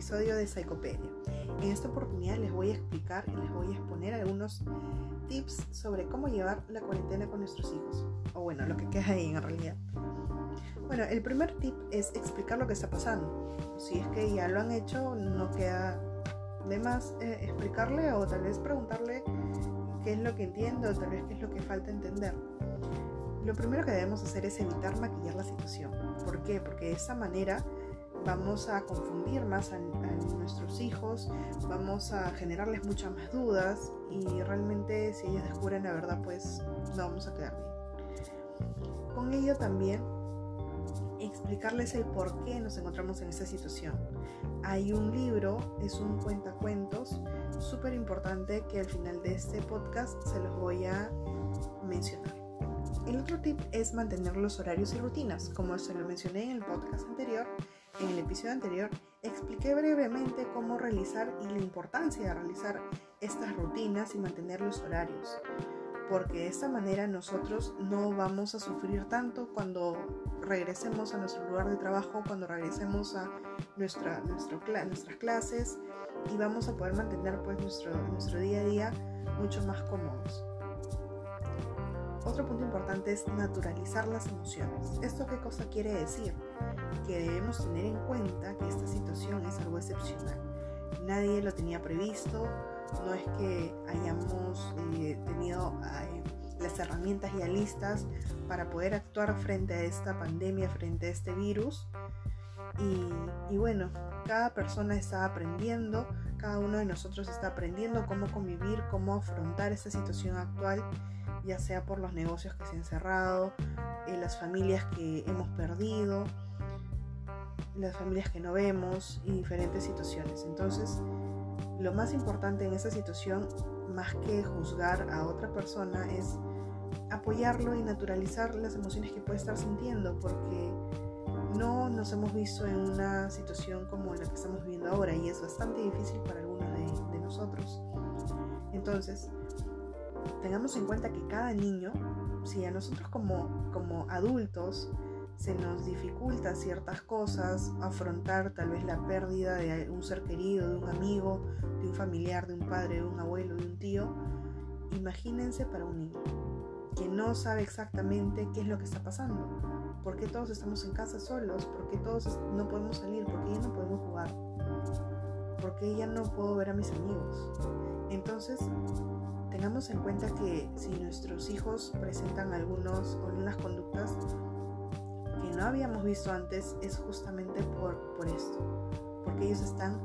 episodio de Psicopedia. En esta oportunidad les voy a explicar y les voy a exponer algunos tips sobre cómo llevar la cuarentena con nuestros hijos. O bueno, lo que queda ahí en realidad. Bueno, el primer tip es explicar lo que está pasando. Si es que ya lo han hecho, no queda de más eh, explicarle o tal vez preguntarle qué es lo que entiende o tal vez qué es lo que falta entender. Lo primero que debemos hacer es evitar maquillar la situación. ¿Por qué? Porque de esa manera vamos a confundir más a, nuestros hijos, vamos a generarles muchas más dudas y realmente si ellos descubren la verdad pues no vamos a quedar bien. Con ello también explicarles el por qué nos encontramos en esta situación. Hay un libro, es un cuentacuentos súper importante que al final de este podcast se los voy a mencionar. El otro tip es mantener los horarios y rutinas. Como se lo mencioné en el podcast anterior, en el episodio anterior, expliqué brevemente cómo realizar y la importancia de realizar estas rutinas y mantener los horarios. Porque de esta manera nosotros no vamos a sufrir tanto cuando regresemos a nuestro lugar de trabajo, cuando regresemos a nuestra, nuestras clases y vamos a poder mantener pues nuestro, nuestro día a día mucho más cómodos. Otro punto importante es naturalizar las emociones. ¿Esto qué cosa quiere decir? Que debemos tener en cuenta que esta situación es algo excepcional. Nadie lo tenía previsto, no es que hayamos eh, tenido eh, las herramientas ya listas para poder actuar frente a esta pandemia, frente a este virus. Y, y bueno, cada persona está aprendiendo, cada uno de nosotros está aprendiendo cómo convivir, cómo afrontar esta situación actual ya sea por los negocios que se han cerrado, eh, las familias que hemos perdido, las familias que no vemos y diferentes situaciones. Entonces, lo más importante en esta situación, más que juzgar a otra persona, es apoyarlo y naturalizar las emociones que puede estar sintiendo, porque no nos hemos visto en una situación como la que estamos viviendo ahora y es bastante difícil para algunos de, de nosotros. Entonces, tengamos en cuenta que cada niño, si a nosotros como, como adultos se nos dificulta ciertas cosas, afrontar tal vez la pérdida de un ser querido, de un amigo, de un familiar, de un padre, de un abuelo, de un tío, imagínense para un niño que no sabe exactamente qué es lo que está pasando, por qué todos estamos en casa solos, por qué todos no podemos salir, por qué ya no podemos jugar, por qué ya no puedo ver a mis amigos. Entonces, tengamos en cuenta que si nuestros hijos presentan algunos, algunas conductas que no habíamos visto antes, es justamente por, por esto, porque ellos están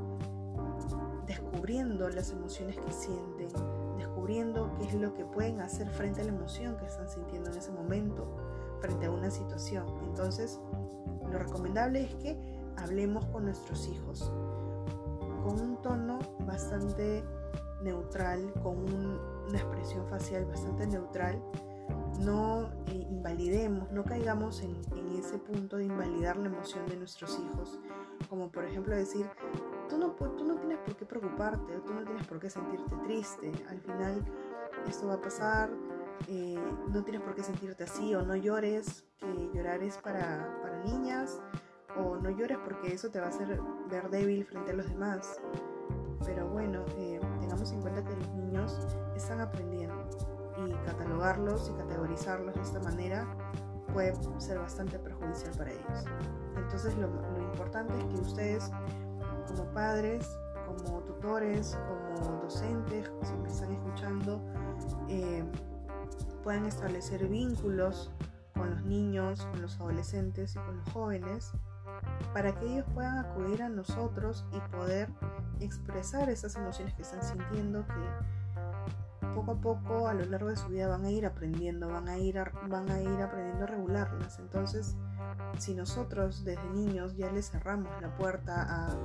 descubriendo las emociones que sienten, descubriendo qué es lo que pueden hacer frente a la emoción que están sintiendo en ese momento, frente a una situación. Entonces, lo recomendable es que hablemos con nuestros hijos con un tono bastante neutral, con una expresión facial bastante neutral, no eh, invalidemos, no caigamos en, ese punto de invalidar la emoción de nuestros hijos, como por ejemplo decir, tú no, tú no tienes por qué preocuparte, tú no tienes por qué sentirte triste, al final esto va a pasar, eh, no tienes por qué sentirte así o no llores, que llorar es para, para niñas, o no llores porque eso te va a hacer ver débil frente a los demás. Pero bueno, eh, tengamos en cuenta que los niños están aprendiendo y catalogarlos y categorizarlos de esta manera puede ser bastante perjudicial para ellos. Entonces lo, importante es que ustedes como padres, como tutores, como docentes, si me están escuchando, eh, puedan establecer vínculos con los niños, con los adolescentes y con los jóvenes para que ellos puedan acudir a nosotros y poder expresar esas emociones que están sintiendo que poco a poco a lo largo de su vida van a ir aprendiendo, van a ir, van a ir aprendiendo a regularlas. Entonces, si nosotros desde niños ya les cerramos la puerta a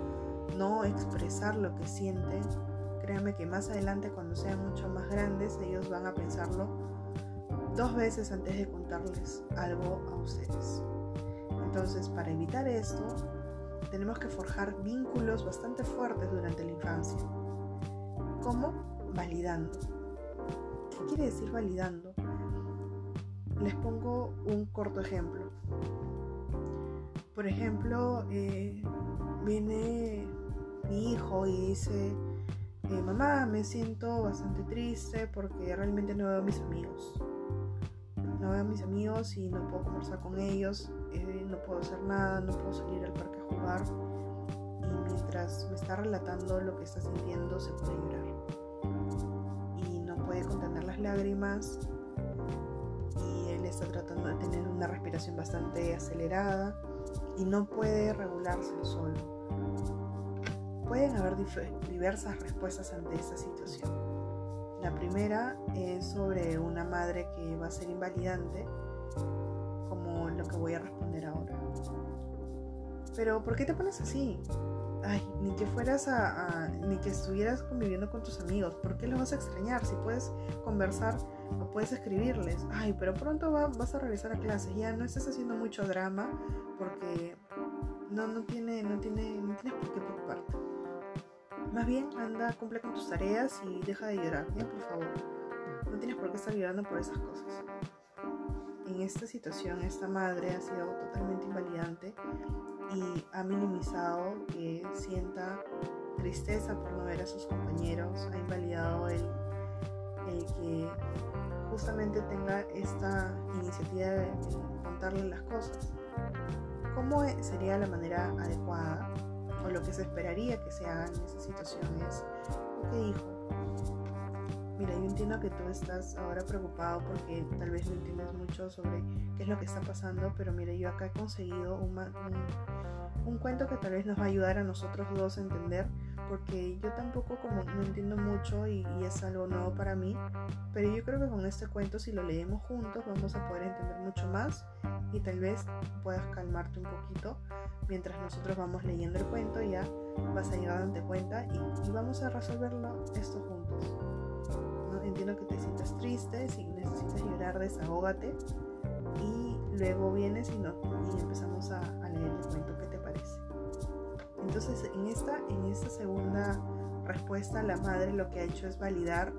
no expresar lo que sienten, créanme que más adelante cuando sean mucho más grandes ellos van a pensarlo dos veces antes de contarles algo a ustedes. Entonces, para evitar esto, tenemos que forjar vínculos bastante fuertes durante la infancia. ¿Cómo? Validando. ¿Qué quiere decir validando? Les pongo un corto ejemplo. Por ejemplo, eh, viene mi hijo y dice, eh, mamá, me siento bastante triste porque realmente no veo a mis amigos. No veo a mis amigos y no puedo conversar con ellos, eh, no puedo hacer nada, no puedo salir al parque Y mientras me está relatando lo que está sintiendo, se puede llorar. Y no puede contener las lágrimas. Y él está tratando de tener una respiración bastante acelerada y no puede regularse solo Pueden haber diversas respuestas ante esta situación. La primera es sobre una madre que va a ser invalidante, como lo que voy a responder ahora. Pero ¿por qué te pones así? Ay, ni que fueras a, ni que estuvieras conviviendo con tus amigos. ¿Por qué los vas a extrañar? Si puedes conversar o puedes escribirles. Ay, pero pronto vas a regresar a clases. Ya no estás haciendo mucho drama porque no, no, tiene, no, tiene, no tienes por qué preocuparte. Más bien, anda, cumple con tus tareas y deja de llorar, ¿ya? Por favor. No tienes por qué estar llorando por esas cosas. En esta situación, esta madre ha sido totalmente invalidante y ha minimizado que sienta tristeza por no ver a sus compañeros, ha invalidado el, el que justamente tenga esta iniciativa de, contarle las cosas. ¿Cómo sería la manera adecuada o lo que se esperaría que se haga en esa situación es, ok hijo, mira, yo entiendo que tú estás ahora preocupado porque tal vez no entiendes mucho sobre qué es lo que está pasando, pero mira, yo acá he conseguido un, cuento que tal vez nos va a ayudar a nosotros dos a entender, porque yo tampoco como no entiendo mucho y, y es algo nuevo para mí, pero yo creo que con este cuento si lo leemos juntos vamos a poder entender mucho más y tal vez puedas calmarte un poquito mientras nosotros vamos leyendo el cuento ya vas a a darte cuenta y, vamos a resolverlo esto juntos. ¿no? Entiendo que te sientas triste, si necesitas llorar, desahógate y luego vienes y, no, y empezamos a, leer el cuento. ¿Qué te parece? Entonces en esta, en esta segunda respuesta la madre lo que ha hecho es validar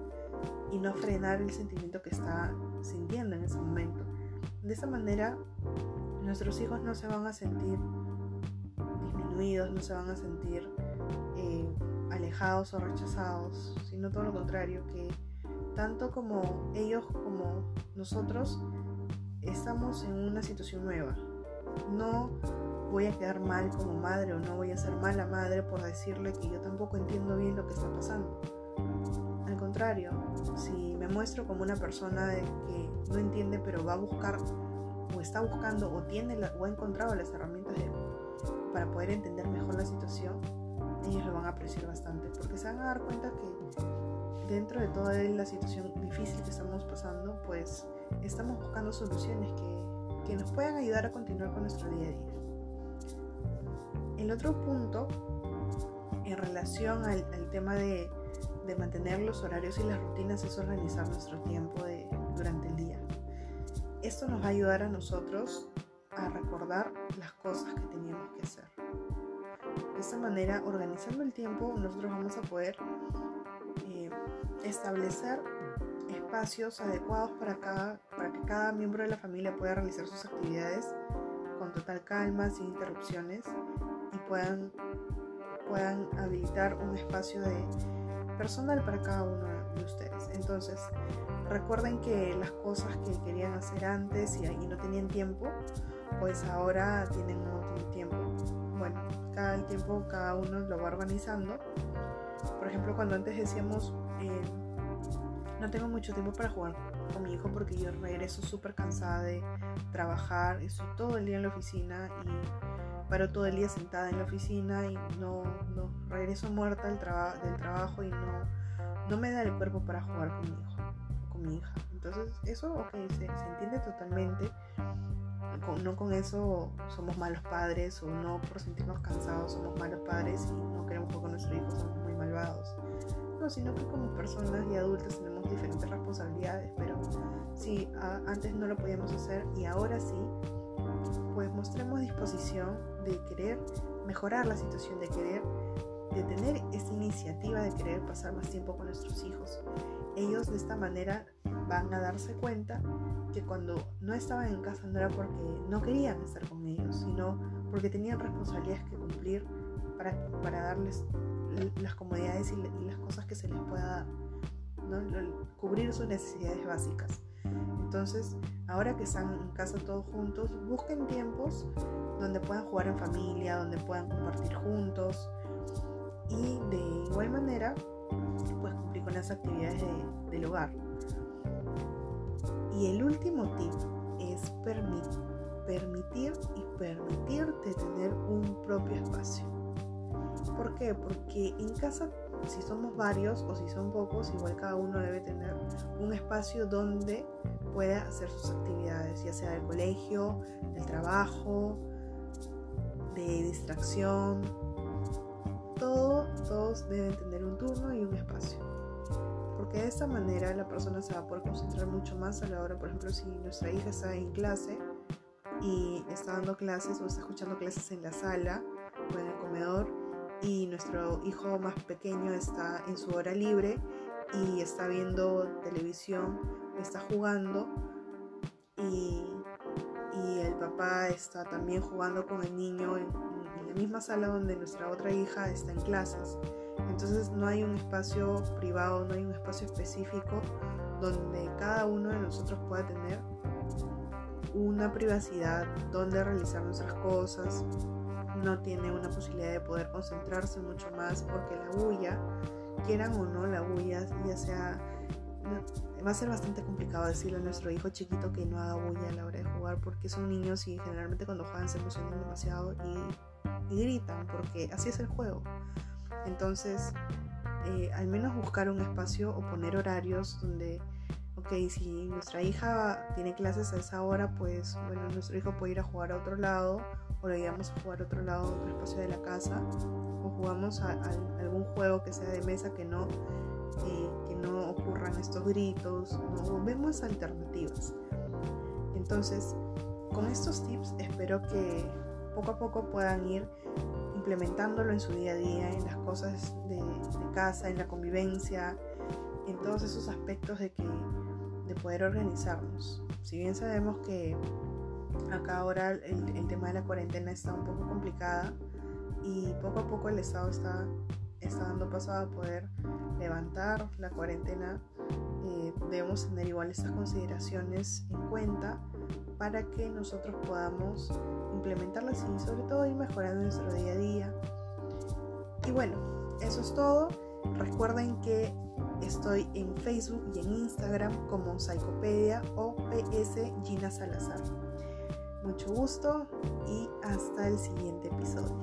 y no frenar el sentimiento que está sintiendo en ese momento. De esa manera nuestros hijos no se van a sentir no se van a sentir eh, alejados o rechazados, sino todo lo contrario, que tanto como ellos como nosotros estamos en una situación nueva. No voy a quedar mal como madre o no voy a ser mala madre por decirle que yo tampoco entiendo bien lo que está pasando. Al contrario, si me muestro como una persona que no entiende pero va a buscar o está buscando o tiene o ha encontrado las herramientas de para poder entender mejor la situación, ellos lo van a apreciar bastante, porque se van a dar cuenta que dentro de toda la situación difícil que estamos pasando, pues estamos buscando soluciones que, que nos puedan ayudar a continuar con nuestro día a día. El otro punto, en relación al, tema de, mantener los horarios y las rutinas, es organizar nuestro tiempo durante el día. Esto nos va a ayudar a nosotros a recordar las cosas que teníamos que hacer. De esta manera, organizando el tiempo, nosotros vamos a poder eh, establecer espacios adecuados para, que cada miembro de la familia pueda realizar sus actividades con total calma, sin interrupciones puedan, puedan habilitar un espacio de personal para cada uno de ustedes. Entonces, recuerden que las cosas que querían hacer antes y, y no tenían tiempo, pues ahora tienen un tiempo. Bueno, cada tiempo cada uno lo va organizando. Por ejemplo, cuando antes decíamos, eh, no tengo mucho tiempo para jugar con mi hijo porque yo regreso súper cansada de trabajar, estoy todo el día en la oficina y paro todo el día sentada en la oficina y no, no regreso muerta del, del trabajo y no, no me da el cuerpo para jugar con mi hijo o con mi hija. Entonces eso, ok, se, se entiende totalmente no con eso somos malos padres o no por sentirnos cansados somos malos padres y no queremos jugar con nuestros hijos, somos muy malvados. No, sino que como personas y adultos tenemos diferentes responsabilidades, pero si antes no lo podíamos hacer y ahora sí, pues mostremos disposición de querer mejorar la situación, de querer, de tener esa iniciativa de querer pasar más tiempo con nuestros hijos. Ellos de esta manera van a darse cuenta que cuando no estaban en casa no era porque no querían estar con ellos, sino porque tenían responsabilidades que cumplir para, para darles las comodidades y las cosas que se les pueda dar, cubrir sus necesidades básicas. Entonces, ahora que están en casa todos juntos, busquen tiempos donde puedan jugar en familia, donde puedan compartir juntos y de igual manera, pues cumplir con las actividades del hogar. Y el último tip es permitir y permitirte tener un propio espacio. ¿Por qué? Porque en casa, si somos varios o si son pocos, igual cada uno debe tener un espacio donde pueda hacer sus actividades, ya sea del colegio, del trabajo, de distracción. Todo, todos deben tener un turno y un espacio. Porque de esta manera la persona se va a poder concentrar mucho más a la hora, por ejemplo, si nuestra hija está en clase y está dando clases o está escuchando clases en la sala o en el comedor y nuestro hijo más pequeño está en su hora libre y está viendo televisión, está jugando y, el papá está también jugando con el niño en, la misma sala donde nuestra otra hija está en clases. Entonces no hay un espacio privado, no hay un espacio específico donde cada uno de nosotros pueda tener una privacidad donde realizar nuestras cosas. No tiene una posibilidad de poder concentrarse mucho más porque la bulla quieran o no la bulla, ya sea va a ser bastante complicado decirle a nuestro hijo chiquito que no haga bulla a la hora de jugar porque son niños y generalmente cuando juegan se emocionan demasiado y, gritan porque así es el juego. Entonces, eh, al menos buscar un espacio o poner horarios donde, ok, si nuestra hija tiene clases a esa hora, pues bueno, nuestro hijo puede ir a jugar a otro lado o lo llevamos a jugar a otro lado, otro espacio de la casa o jugamos a, algún juego que sea de mesa que no, eh, que no ocurran estos gritos, ¿no? vemos alternativas. Entonces, con estos tips espero que poco a poco puedan ir implementándolo en su día a día, en las cosas de, casa, en la convivencia, en todos esos aspectos de, que, de poder organizarnos. Si bien sabemos que acá ahora el, el tema de la cuarentena está un poco complicada, y poco a poco el Estado está, está dando paso a poder levantar la cuarentena. Eh, debemos tener igual estas consideraciones en cuenta para que nosotros podamos implementarlas y sobre todo ir mejorando nuestro día a día. Y bueno, eso es todo. Recuerden que estoy en Facebook y en Instagram como Psicopedia o PS Gina Salazar. Mucho gusto y hasta el siguiente episodio.